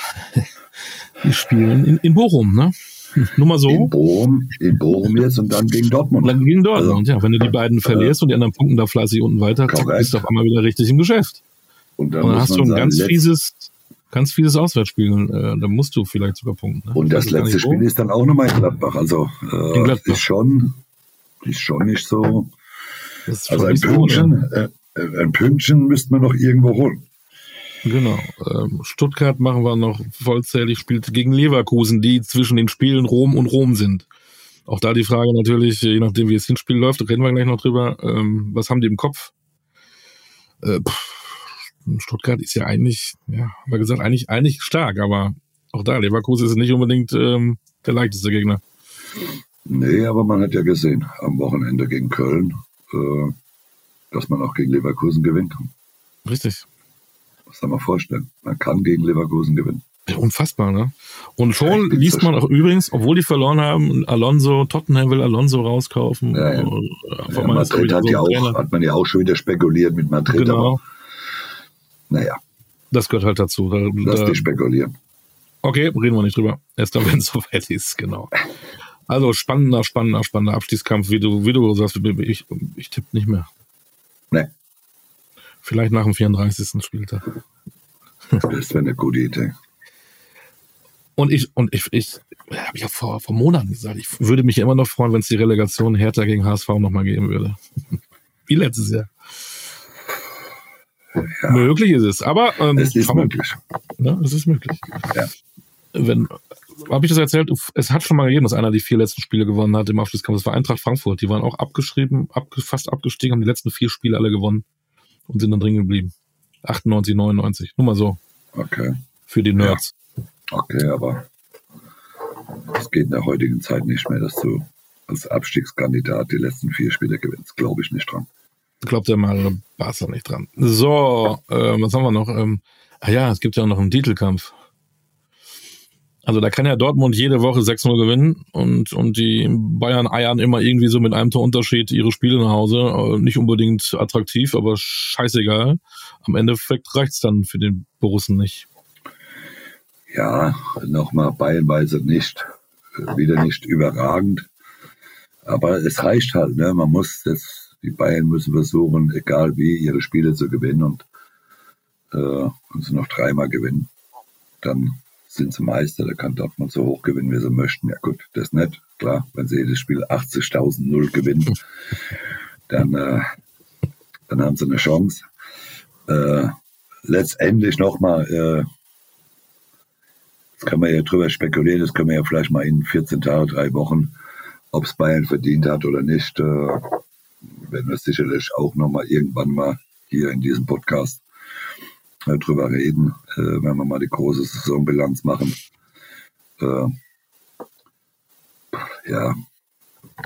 die spielen in, in Bochum, ne? Nur mal so. In Bochum, in Bochum jetzt und dann gegen Dortmund. dann gegen Dortmund, also, ja. Wenn du die beiden verlierst äh, und die anderen punkten da fleißig unten weiter, zack, bist du auf einmal wieder richtig im Geschäft. Und dann, und dann hast du ein ganz fieses, ganz fieses Auswärtsspiel. Äh, da musst du vielleicht sogar punkten. Ne? Und das letzte Spiel wo. ist dann auch nochmal in Gladbach. Also äh, Gladbach. ist schon, ist schon nicht so. Also ein Pünktchen, so, äh, ein Pünktchen müsste man noch irgendwo holen. Genau. Ähm, Stuttgart machen wir noch vollzählig, spielt gegen Leverkusen, die zwischen den Spielen Rom und Rom sind. Auch da die Frage natürlich, je nachdem wie das Hinspiel läuft, reden wir gleich noch drüber, ähm, was haben die im Kopf? Äh, Stuttgart ist ja eigentlich, ja, haben wir gesagt, eigentlich, eigentlich stark, aber auch da, Leverkusen ist nicht unbedingt ähm, der leichteste Gegner. Nee, aber man hat ja gesehen am Wochenende gegen Köln, äh, dass man auch gegen Leverkusen gewinnen kann. Richtig. Muss man mal vorstellen. Man kann gegen Leverkusen gewinnen. Unfassbar, ne? Und schon ja, liest man auch übrigens, obwohl die verloren haben, Alonso, Tottenham will Alonso rauskaufen. Ja, ja. ja Madrid hat, ja auch, hat man ja auch schon wieder spekuliert mit Madrid. Genau. Aber, naja. Das gehört halt dazu. Da, Lass da, die spekulieren. Okay, reden wir nicht drüber. Erst dann, wenn es soweit ist, genau. Also spannender, spannender, spannender Abstiegskampf, wie du, wie du sagst, ich, ich tippe nicht mehr. Nee. Vielleicht nach dem 34. Spieltag. Das wäre eine gute Idee. Und ich, und ich, ich habe ja vor, vor Monaten gesagt, ich würde mich immer noch freuen, wenn es die Relegation Hertha gegen HSV nochmal geben würde. Wie letztes Jahr. Ja. Möglich ist es, aber ähm, es ist möglich. Ja, es ist möglich. Ja. Wenn, habe ich das erzählt? Es hat schon mal gegeben, dass einer die vier letzten Spiele gewonnen hat im Abschlusskampf. Das war Eintracht Frankfurt. Die waren auch abgeschrieben, abge, fast abgestiegen, haben die letzten vier Spiele alle gewonnen und sind dann drin geblieben. 98, 99. Nur mal so. Okay. Für die Nerds. Ja. Okay, aber es geht in der heutigen Zeit nicht mehr, dass du als Abstiegskandidat die letzten vier Spiele gewinnst. Glaube ich nicht dran. Glaubt der mal Barca nicht dran. So, äh, was haben wir noch? Ähm, ah ja, es gibt ja auch noch einen Titelkampf. Also da kann ja Dortmund jede Woche 6-0 gewinnen und, und die Bayern eiern immer irgendwie so mit einem Torunterschied ihre Spiele nach Hause. Äh, nicht unbedingt attraktiv, aber scheißegal. Am Endeffekt reicht's dann für den Borussen nicht. Ja, nochmal bayernweise nicht. Wieder nicht überragend. Aber es reicht halt, ne? Man muss jetzt, die Bayern müssen versuchen, egal wie, ihre Spiele zu gewinnen und äh, sie noch dreimal gewinnen. Dann sind sie Meister, da kann Dortmund so hoch gewinnen, wie sie möchten. Ja gut, das ist nett, klar, wenn sie jedes Spiel 80.000 Null gewinnen, dann, äh, dann haben sie eine Chance. Äh, letztendlich nochmal, äh, das kann man ja drüber spekulieren, das können wir ja vielleicht mal in 14 Tagen, drei Wochen, ob es Bayern verdient hat oder nicht, äh, werden wir sicherlich auch nochmal irgendwann mal hier in diesem Podcast äh, drüber reden, äh, wenn wir mal die große Saisonbilanz machen. Äh, ja,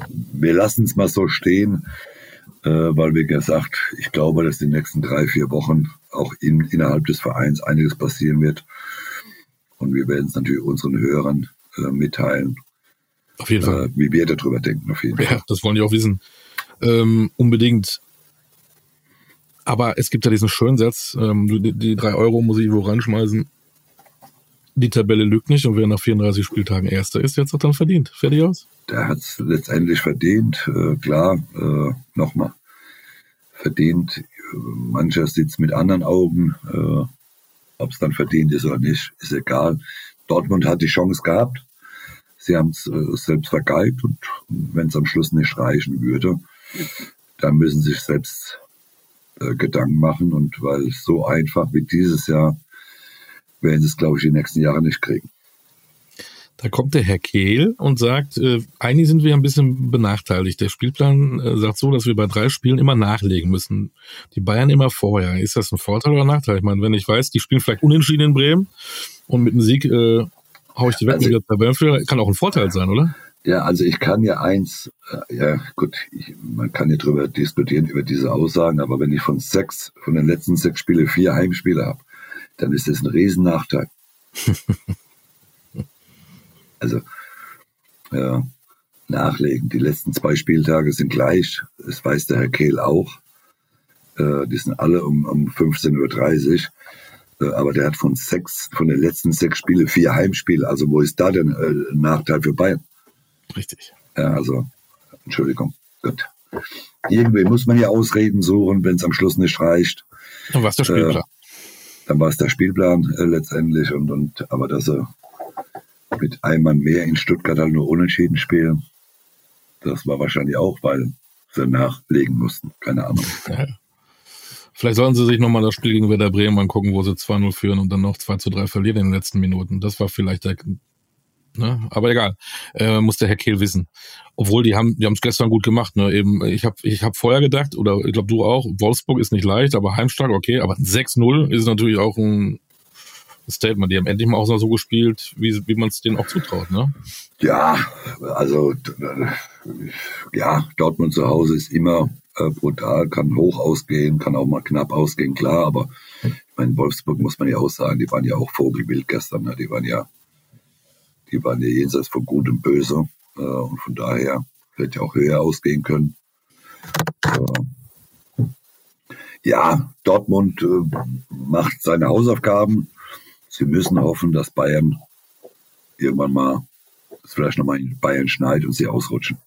wir lassen es mal so stehen, äh, weil wie gesagt, ich glaube, dass die nächsten drei, vier Wochen auch in, innerhalb des Vereins einiges passieren wird. Und wir werden es natürlich unseren Hörern äh, mitteilen. Auf jeden Fall. Äh, wie wir darüber denken, auf jeden ja, Fall. Ja, das wollen die auch wissen. Ähm, unbedingt. Aber es gibt ja diesen schönen Satz, ähm, die, die drei Euro muss ich wo reinschmeißen. Die Tabelle lügt nicht und wer nach 34 Spieltagen Erster ist, jetzt hat dann verdient. Fertig aus? Der hat es letztendlich verdient, äh, klar, äh, nochmal. Verdient. Mancher sieht es mit anderen Augen. Äh, Ob es dann verdient ist oder nicht, ist egal. Dortmund hat die Chance gehabt. Sie haben es äh, selbst vergeigt und wenn es am Schluss nicht reichen würde, dann müssen sie sich selbst äh, Gedanken machen. Und weil so einfach wie dieses Jahr werden sie es, glaube ich, die nächsten Jahre nicht kriegen. Da kommt der Herr Kehl und sagt, äh, eigentlich sind wir ein bisschen benachteiligt. Der Spielplan äh, sagt so, dass wir bei drei Spielen immer nachlegen müssen. Die Bayern immer vorher. Ist das ein Vorteil oder ein Nachteil? Ich meine, wenn ich weiß, die spielen vielleicht unentschieden in Bremen und mit einem Sieg äh, hau ich die Wetten also, wieder Tabellenführer, kann auch ein Vorteil sein, oder? Ja, also ich kann ja eins, äh, ja gut, ich, man kann ja drüber diskutieren über diese Aussagen, aber wenn ich von sechs, von den letzten sechs Spiele vier Heimspiele habe, dann ist das ein Riesennachteil. also ja, nachlegen. Die letzten zwei Spieltage sind gleich, das weiß der Herr Kehl auch. Äh, die sind alle um, um 15.30 Uhr. Äh, aber der hat von sechs, von den letzten sechs Spiele vier Heimspiele. Also wo ist da denn äh, ein Nachteil für Bayern? Richtig. Ja, also, Entschuldigung. Gut. Irgendwie muss man ja Ausreden suchen, wenn es am Schluss nicht reicht. Dann war es der Spielplan. Äh, dann war es der Spielplan äh, letztendlich. Und, und, aber dass sie mit einem Mann mehr in Stuttgart halt nur unentschieden spielen, das war wahrscheinlich auch, weil sie nachlegen mussten. Keine Ahnung. Vielleicht sollen sie sich nochmal das Spiel gegen Werder Bremen angucken, wo sie 2-0 führen und dann noch 2 3 verlieren in den letzten Minuten. Das war vielleicht der, Ne? Aber egal, äh, muss der Herr Kehl wissen. Obwohl die haben, die haben es gestern gut gemacht. Ne? Eben, ich habe, ich habe vorher gedacht oder ich glaube du auch. Wolfsburg ist nicht leicht, aber heimstark, okay. Aber 6-0 ist natürlich auch ein Statement. Die haben endlich mal auch so gespielt, wie, wie man es denen auch zutraut. Ne? Ja, also ja, Dortmund zu Hause ist immer äh, brutal, kann hoch ausgehen, kann auch mal knapp ausgehen, klar. Aber in Wolfsburg muss man ja auch sagen, die waren ja auch Vogelwild gestern. Ne? Die waren ja, die waren ja jenseits von Gut und Böse. Äh, und von daher hätte ja auch höher ausgehen können. Äh, ja, Dortmund äh, macht seine Hausaufgaben. Sie müssen hoffen, dass Bayern irgendwann mal, dass vielleicht nochmal in Bayern schneit und sie ausrutschen.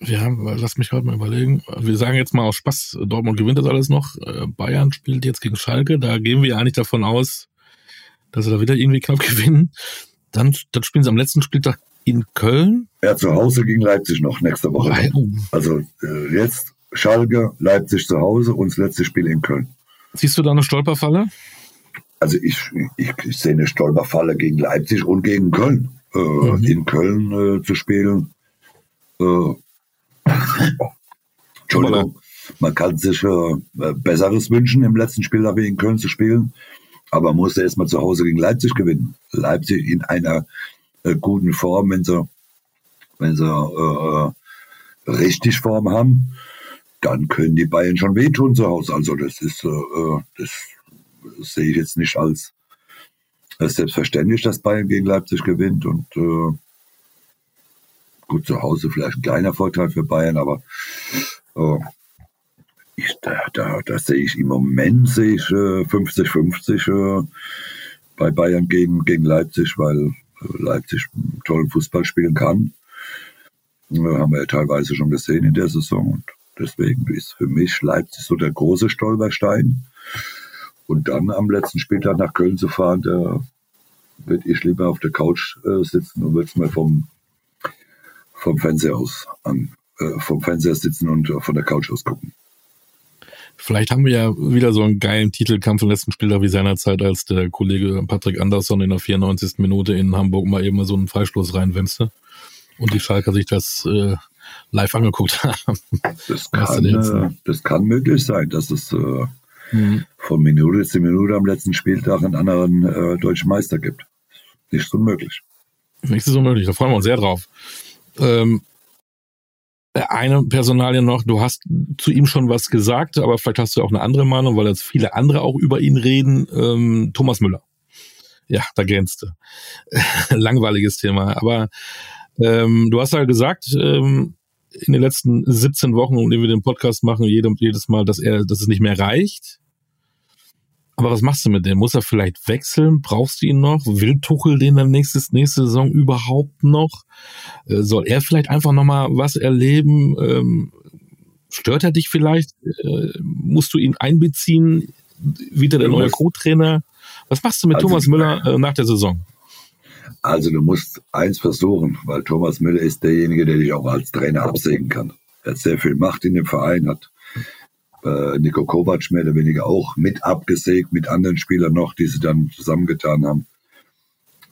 Ja, lass mich heute mal überlegen. Wir sagen jetzt mal aus Spaß, Dortmund gewinnt das alles noch. Äh, Bayern spielt jetzt gegen Schalke. Da gehen wir eigentlich davon aus, dass sie da wieder irgendwie knapp gewinnen. Dann, dann spielen sie am letzten Spieltag in Köln. Ja, zu Hause gegen Leipzig noch nächste Woche. Oh. Also äh, jetzt Schalke, Leipzig zu Hause und das letzte Spiel in Köln. Siehst du da eine Stolperfalle? Also ich, ich, ich sehe eine Stolperfalle gegen Leipzig und gegen Köln. Äh, mhm. In Köln äh, zu spielen. Äh, Entschuldigung. Man kann sich äh, Besseres wünschen, im letzten Spiel wie in Köln zu spielen. Aber man musste erstmal zu Hause gegen Leipzig gewinnen. Leipzig in einer äh, guten Form, wenn sie, wenn sie äh, richtig Form haben, dann können die Bayern schon wehtun zu Hause. Also das ist, äh, das sehe ich jetzt nicht als, als selbstverständlich, dass Bayern gegen Leipzig gewinnt und äh, gut zu Hause vielleicht ein kleiner Vorteil für Bayern, aber äh, ich, da, da, da sehe ich im Moment sehe ich 50-50 äh, äh, bei Bayern gegen, gegen Leipzig, weil äh, Leipzig tollen Fußball spielen kann. Äh, haben wir ja teilweise schon gesehen in der Saison. Und deswegen ist für mich Leipzig so der große Stolperstein. Und dann am letzten Spieltag nach Köln zu fahren, da würde ich lieber auf der Couch äh, sitzen und würde es mir vom, vom Fernseher aus an, äh, vom Fernseher sitzen und äh, von der Couch aus gucken. Vielleicht haben wir ja wieder so einen geilen Titelkampf im letzten Spieltag wie seinerzeit, als der Kollege Patrick Andersson in der 94. Minute in Hamburg mal eben so einen Freistoß reinwemste und die Schalker sich das äh, live angeguckt haben. Das kann, äh, das kann möglich sein, dass es äh, mhm. von Minute zu Minute am letzten Spieltag einen anderen äh, deutschen Meister gibt. Nicht so möglich. Nicht so möglich, da freuen wir uns sehr drauf. Ähm, eine Personalie noch, du hast zu ihm schon was gesagt, aber vielleicht hast du auch eine andere Meinung, weil jetzt viele andere auch über ihn reden. Ähm, Thomas Müller. Ja, da gänst du. Langweiliges Thema. Aber ähm, du hast ja gesagt, ähm, in den letzten 17 Wochen, in denen wir den Podcast machen, jedes Mal, dass er, dass es nicht mehr reicht. Aber was machst du mit dem? Muss er vielleicht wechseln? Brauchst du ihn noch? Will Tuchel den dann nächstes, nächste Saison überhaupt noch? Äh, soll er vielleicht einfach nochmal was erleben? Ähm, stört er dich vielleicht? Äh, musst du ihn einbeziehen? Wieder der neue Co-Trainer? Was machst du mit also, Thomas Müller äh, nach der Saison? Also du musst eins versuchen, weil Thomas Müller ist derjenige, der dich auch als Trainer absägen kann. Er hat sehr viel Macht in dem Verein, hat äh, Nico Kovac mehr oder weniger auch mit abgesägt, mit anderen Spielern noch, die sie dann zusammengetan haben.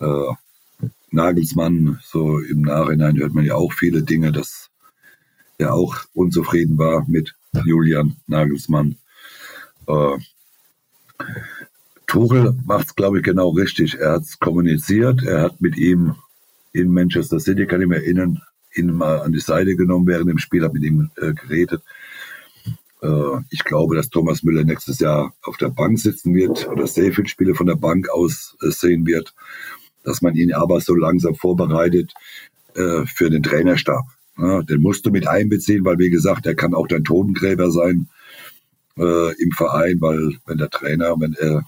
Äh, Nagelsmann, so im Nachhinein hört man ja auch viele Dinge, dass er auch unzufrieden war mit Julian Nagelsmann. Äh, Tuchel macht es, glaube ich, genau richtig. Er hat es kommuniziert, er hat mit ihm in Manchester City, kann ich mich erinnern, ihn mal an die Seite genommen während dem Spiel, hat mit ihm äh, geredet ich glaube, dass Thomas Müller nächstes Jahr auf der Bank sitzen wird oder sehr viele Spiele von der Bank aus äh, sehen wird, dass man ihn aber so langsam vorbereitet äh, für den Trainerstab. den musst du mit einbeziehen, weil wie gesagt, er kann auch dein Totengräber sein im Verein, weil wenn der Trainer, wenn er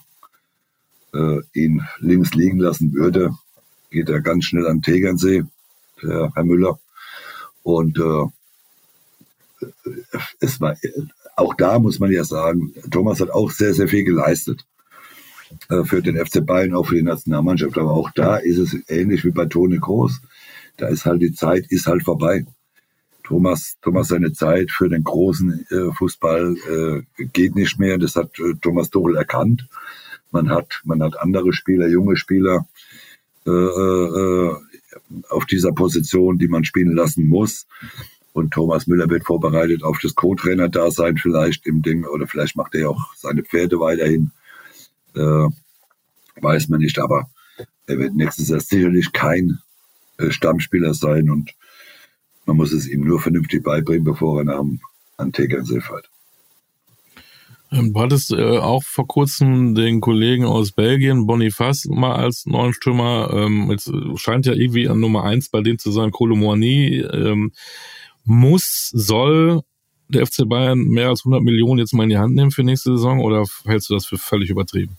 ihn links liegen lassen würde, geht er ganz schnell an Tegernsee, Herr Müller. Und es war auch da muss man ja sagen, Thomas hat auch sehr, sehr viel geleistet äh, für den FC Bayern, auch für die Nationalmannschaft. Aber auch da ist es ähnlich wie bei Toni Groß. Da ist halt die Zeit, ist halt vorbei. Thomas, Thomas seine Zeit für den großen äh, Fußball äh, geht nicht mehr. Das hat äh, Thomas Tuchel erkannt. Man hat, man hat andere Spieler, junge Spieler äh, auf dieser Position, die man spielen lassen muss. Und Thomas Müller wird vorbereitet auf das Co-Trainer-Dasein vielleicht im Ding oder vielleicht macht er auch seine Pferde weiterhin. Äh, weiß man nicht, aber er wird nächstes Jahr sicherlich kein äh, Stammspieler sein und man muss es ihm nur vernünftig beibringen, bevor er nach dem an Tegernsee fährt. Ähm, du hattest äh, auch vor kurzem den Kollegen aus Belgien, Boniface, mal als neuen Stürmer. Ähm, jetzt scheint ja irgendwie an Nummer eins bei denen zu sein, Colomboigny. Ähm, muss, soll der FC Bayern mehr als 100 Millionen jetzt mal in die Hand nehmen für nächste Saison oder hältst du das für völlig übertrieben?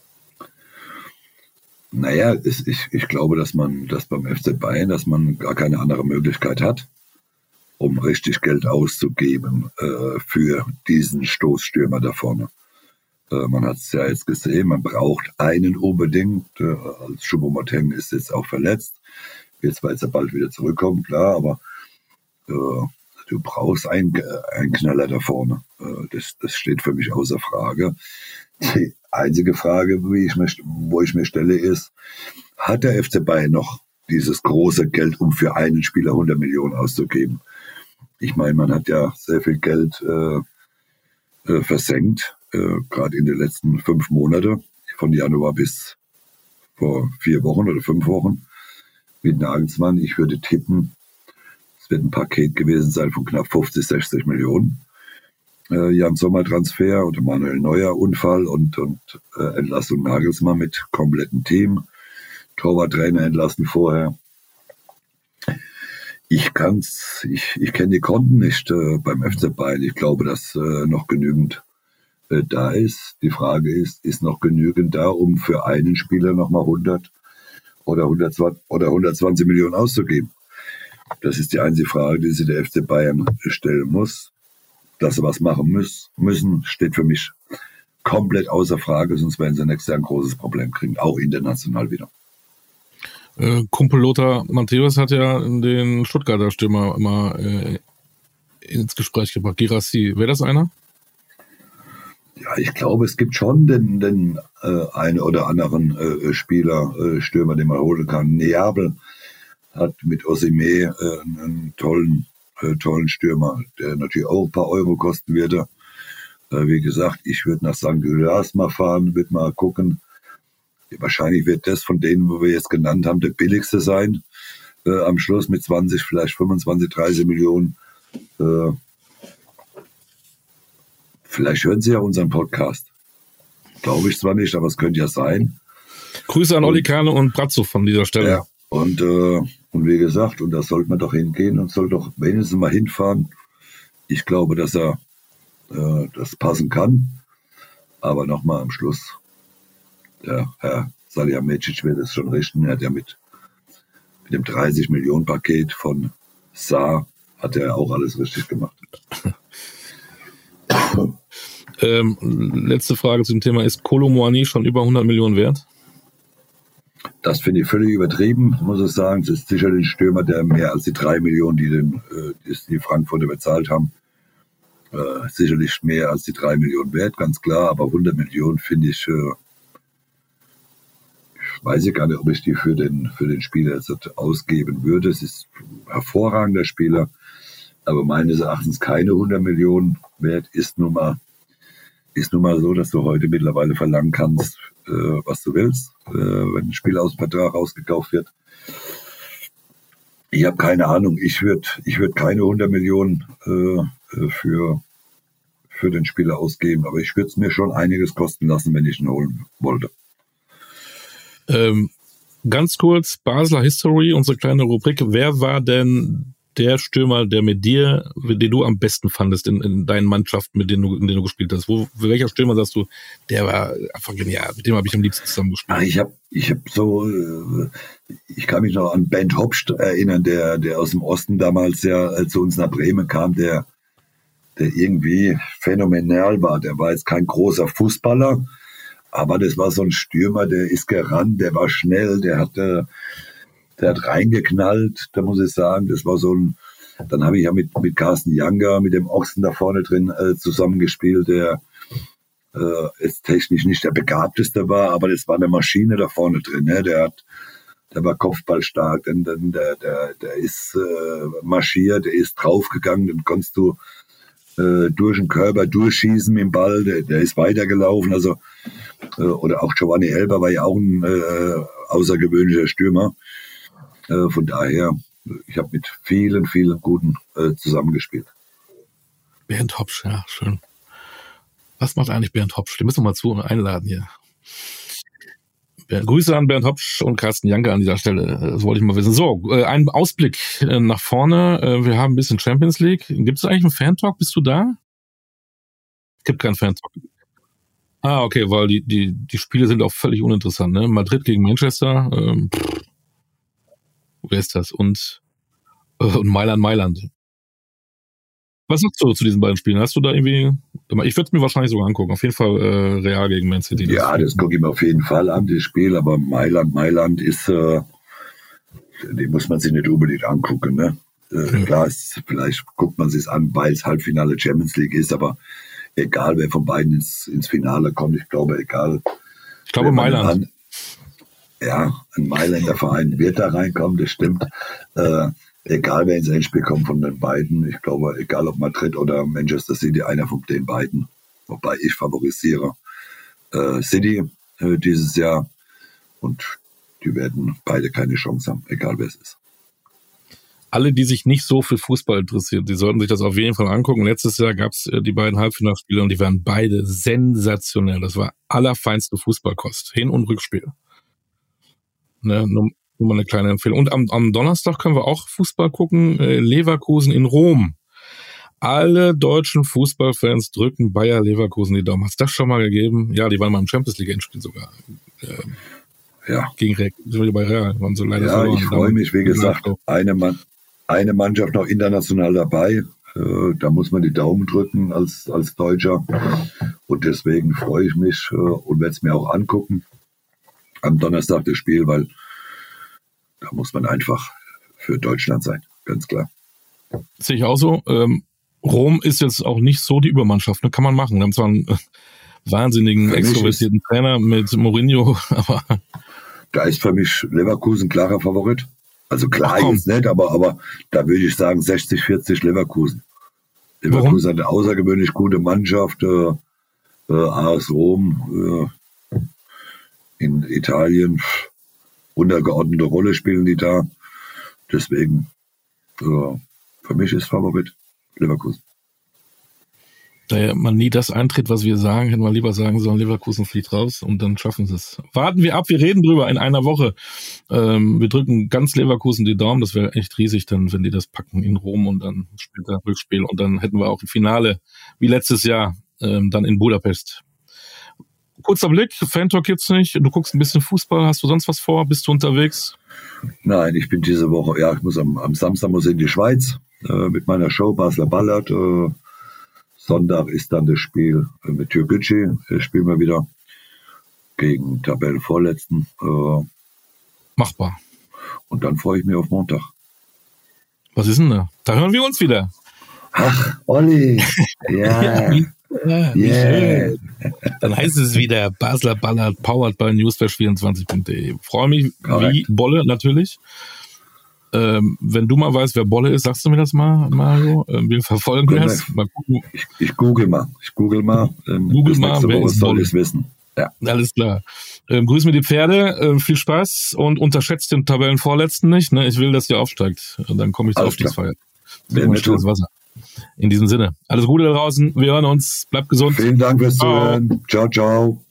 Naja, es, ich, ich glaube, dass man, dass beim FC Bayern, dass man gar keine andere Möglichkeit hat, um richtig Geld auszugeben äh, für diesen Stoßstürmer da vorne. Äh, man hat es ja jetzt gesehen, man braucht einen unbedingt. Äh, als Choupo-Moting ist jetzt auch verletzt. Wird zwar jetzt bald wieder zurückkommen, klar, aber äh, du brauchst einen, einen Knaller da vorne. Äh, das, das steht für mich außer Frage. Die einzige Frage, wie ich mich, wo ich mir stelle, ist, hat der FC Bayern noch dieses große Geld, um für einen Spieler 100 Millionen auszugeben? Ich meine, man hat ja sehr viel Geld äh, äh, versenkt, äh, gerade in den letzten fünf Monaten, von Januar bis vor vier Wochen oder fünf Wochen mit Nagelsmann. Ich würde tippen, es wird ein Paket gewesen sein von knapp 50, 60 Millionen. Äh, Jan Sommer Transfer und Manuel Neuer Unfall und, und äh, Entlassung Nagelsmann mit komplettem Team. Torwarttrainer entlassen vorher. Ich kann's, ich, ich kenne die Konten nicht äh, beim FC Bayern. Ich glaube, dass äh, noch genügend äh, da ist. Die Frage ist, ist noch genügend da, um für einen Spieler nochmal 100 oder 120, oder 120 Millionen auszugeben? Das ist die einzige Frage, die sich der FC Bayern stellen muss. Dass sie was machen müssen, steht für mich komplett außer Frage, sonst werden sie nächstes Jahr ein großes Problem kriegen, auch international wieder. Äh, Kumpel Lothar Matthäus hat ja den Stuttgarter Stürmer immer äh, ins Gespräch gebracht. Girassi, wäre das einer? Ja, ich glaube, es gibt schon den, den äh, einen oder anderen äh, Spieler, äh, Stürmer, den man holen kann. Neapel hat mit Osime äh, einen tollen, äh, tollen Stürmer, der natürlich auch ein paar Euro kosten würde. Äh, wie gesagt, ich würde nach St. Gillas mal fahren, würde mal gucken. Wahrscheinlich wird das von denen, wo wir jetzt genannt haben, der billigste sein. Äh, am Schluss mit 20, vielleicht 25, 30 Millionen. Äh, vielleicht hören Sie ja unseren Podcast. Glaube ich zwar nicht, aber es könnte ja sein. Grüße an Olli Kahne und Bratzo von dieser Stelle. Ja, und, äh, und wie gesagt, und da sollte man doch hingehen und soll doch wenigstens mal hinfahren. Ich glaube, dass er äh, das passen kann. Aber nochmal am Schluss, der Herr Salihamidzic wird es schon richten. Er hat ja mit, mit dem 30 Millionen Paket von Saar hat er auch alles richtig gemacht. ähm, letzte Frage zum Thema. Ist Kolo Moani schon über 100 Millionen wert? Das finde ich völlig übertrieben, muss ich sagen. Es ist sicher ein Stürmer, der mehr als die drei Millionen, die, den, äh, die Frankfurter bezahlt haben, äh, sicherlich mehr als die drei Millionen wert, ganz klar. Aber 100 Millionen finde ich, äh, ich weiß gar nicht, ob ich die für den, für den Spieler jetzt ausgeben würde. Es ist ein hervorragender Spieler, aber meines Erachtens keine 100 Millionen wert. Ist nun mal, ist nun mal so, dass du heute mittlerweile verlangen kannst, äh, was du willst, äh, wenn ein Spieler aus dem Vertrag ausgekauft wird. Ich habe keine Ahnung. Ich würde ich würd keine 100 Millionen äh, für, für den Spieler ausgeben, aber ich würde es mir schon einiges kosten lassen, wenn ich ihn holen wollte. Ähm, ganz kurz, Basler History, unsere kleine Rubrik. Wer war denn der Stürmer, der mit dir, den du am besten fandest in, in deinen Mannschaften, mit denen du, in denen du gespielt hast? Wo, welcher Stürmer sagst du, der war einfach genial, mit dem habe ich am liebsten zusammen gespielt? Ah, ich habe ich hab so, äh, ich kann mich noch an Ben Hopst erinnern, der, der aus dem Osten damals ja äh, zu uns nach Bremen kam, der, der irgendwie phänomenal war. Der war jetzt kein großer Fußballer, aber das war so ein Stürmer, der ist gerannt, der war schnell, der hatte, der hat reingeknallt, da muss ich sagen, das war so ein, dann habe ich ja mit, mit Carsten Younger, mit dem Ochsen da vorne drin äh, zusammengespielt, der äh, jetzt technisch nicht der begabteste war, aber das war eine Maschine da vorne drin. Ne? Der hat, der war kopfballstark, denn, denn der, der, der ist äh, marschiert, der ist draufgegangen, dann konntest du äh, durch den Körper durchschießen mit dem Ball, der, der ist weitergelaufen, also äh, oder auch Giovanni Elber war ja auch ein äh, außergewöhnlicher Stürmer. Äh, von daher, ich habe mit vielen, vielen guten äh, zusammengespielt. Bernd Hopsch, ja, schön. Was macht eigentlich Bernd Hopsch? Den müssen wir mal zu einladen hier. Grüße an Bernd Hopsch und Carsten Janke an dieser Stelle. Das wollte ich mal wissen. So, äh, ein Ausblick äh, nach vorne. Wir haben ein bisschen Champions League. Gibt es eigentlich einen Fan-Talk? Bist du da? Gibt keinen Fan-Talk. Ah, okay, weil die, die, die Spiele sind auch völlig uninteressant. Ne? Madrid gegen Manchester. Ähm, pff, wer ist das? Und, äh, und Mailand, Mailand. Was sagst du zu diesen beiden Spielen? Hast du da irgendwie, ich würde es mir wahrscheinlich sogar angucken, auf jeden Fall äh, Real gegen Man City. Ja, das gucke ich mir auf jeden Fall an, das Spiel, aber Mailand, Mailand ist, äh, den muss man sich nicht unbedingt angucken, ne? Äh, ja. Klar, ist, vielleicht guckt man sich an, weil es Halbfinale Champions League ist, aber egal, wer von beiden ins, ins Finale kommt, ich glaube, egal. Ich glaube Mailand. Ja, ein Mailänder Verein wird da reinkommen, das stimmt. Äh, egal wer ins Endspiel kommt von den beiden, ich glaube, egal ob Madrid oder Manchester City, einer von den beiden, wobei ich favorisiere äh, City äh, dieses Jahr und die werden beide keine Chance haben, egal wer es ist. Alle, die sich nicht so für Fußball interessieren, die sollten sich das auf jeden Fall angucken. Letztes Jahr gab es äh, die beiden Halbfinalspiele und die waren beide sensationell. Das war allerfeinste Fußballkost, Hin- und Rückspiel. Ne, nur mal eine kleine Empfehlung. Und am, am Donnerstag können wir auch Fußball gucken. Äh, Leverkusen in Rom. Alle deutschen Fußballfans drücken Bayer Leverkusen die Daumen. Hast du das schon mal gegeben? Ja, die waren mal im Champions League Endspiel sogar. Äh, ja. Gegen Real, bei Real. Waren so leider ja, verloren. ich freue mich, wie gesagt, eine, Mann, eine Mannschaft noch international dabei. Äh, da muss man die Daumen drücken als, als Deutscher. Und deswegen freue ich mich äh, und werde es mir auch angucken am Donnerstag das Spiel, weil da muss man einfach für Deutschland sein, ganz klar. Sehe ich auch so. Ähm, Rom ist jetzt auch nicht so die Übermannschaft, ne? kann man machen. Wir haben zwar einen äh, wahnsinnigen, extrovertierten Trainer mit Mourinho, aber. Da ist für mich Leverkusen klarer Favorit. Also klar Ach, jetzt nicht, aber, aber da würde ich sagen 60-40 Leverkusen. Leverkusen Warum? hat eine außergewöhnlich gute Mannschaft. Äh, äh, AS Rom äh, in Italien untergeordnete Rolle spielen die da. Deswegen, äh, für mich ist Favorit Leverkusen. Da man nie das eintritt, was wir sagen, hätten wir lieber sagen sollen, Leverkusen fliegt raus und dann schaffen sie es. Warten wir ab, wir reden drüber in einer Woche. Ähm, wir drücken ganz Leverkusen die Daumen, das wäre echt riesig dann, wenn die das packen in Rom und dann später Rückspiel und dann hätten wir auch ein Finale wie letztes Jahr ähm, dann in Budapest kurzer Blick, Fan-Talk gibt's nicht. Du guckst ein bisschen Fußball. Hast du sonst was vor? Bist du unterwegs? Nein, ich bin diese Woche, ja, ich muss am, am Samstag muss in die Schweiz äh, mit meiner Show Basler Ballard. Äh, Sonntag ist dann das Spiel äh, mit Türkgücü. Spielen wir wieder gegen Tabellenvorletzten. Äh, Machbar. Und dann freue ich mich auf Montag. Was ist denn da? Da hören wir uns wieder. Ach, Olli. Ja. Ja ja, yeah. Dann heißt es wieder Basler Ballard, powered by newsflash24.de. Freue mich Correct. wie Bolle natürlich. Ähm, wenn du mal weißt, wer Bolle ist, sagst du mir das mal, Mario. Ähm, wir verfolgen das. Mal gucken. Ich, ich, google mal. Ich google mal. Ähm, google mal, wer ist soll ich wissen. Ja. Alles klar. Ähm, grüß mir die Pferde, ähm, viel Spaß und unterschätzt den Tabellenvorletzten nicht. Ne? Ich will, dass ihr aufsteigt. Dann komme ich auf die Feier. Wasser. In diesem Sinne, alles Gute da draußen. Wir hören uns. Bleibt gesund. Vielen Dank fürs Zuhören. Ciao, ciao.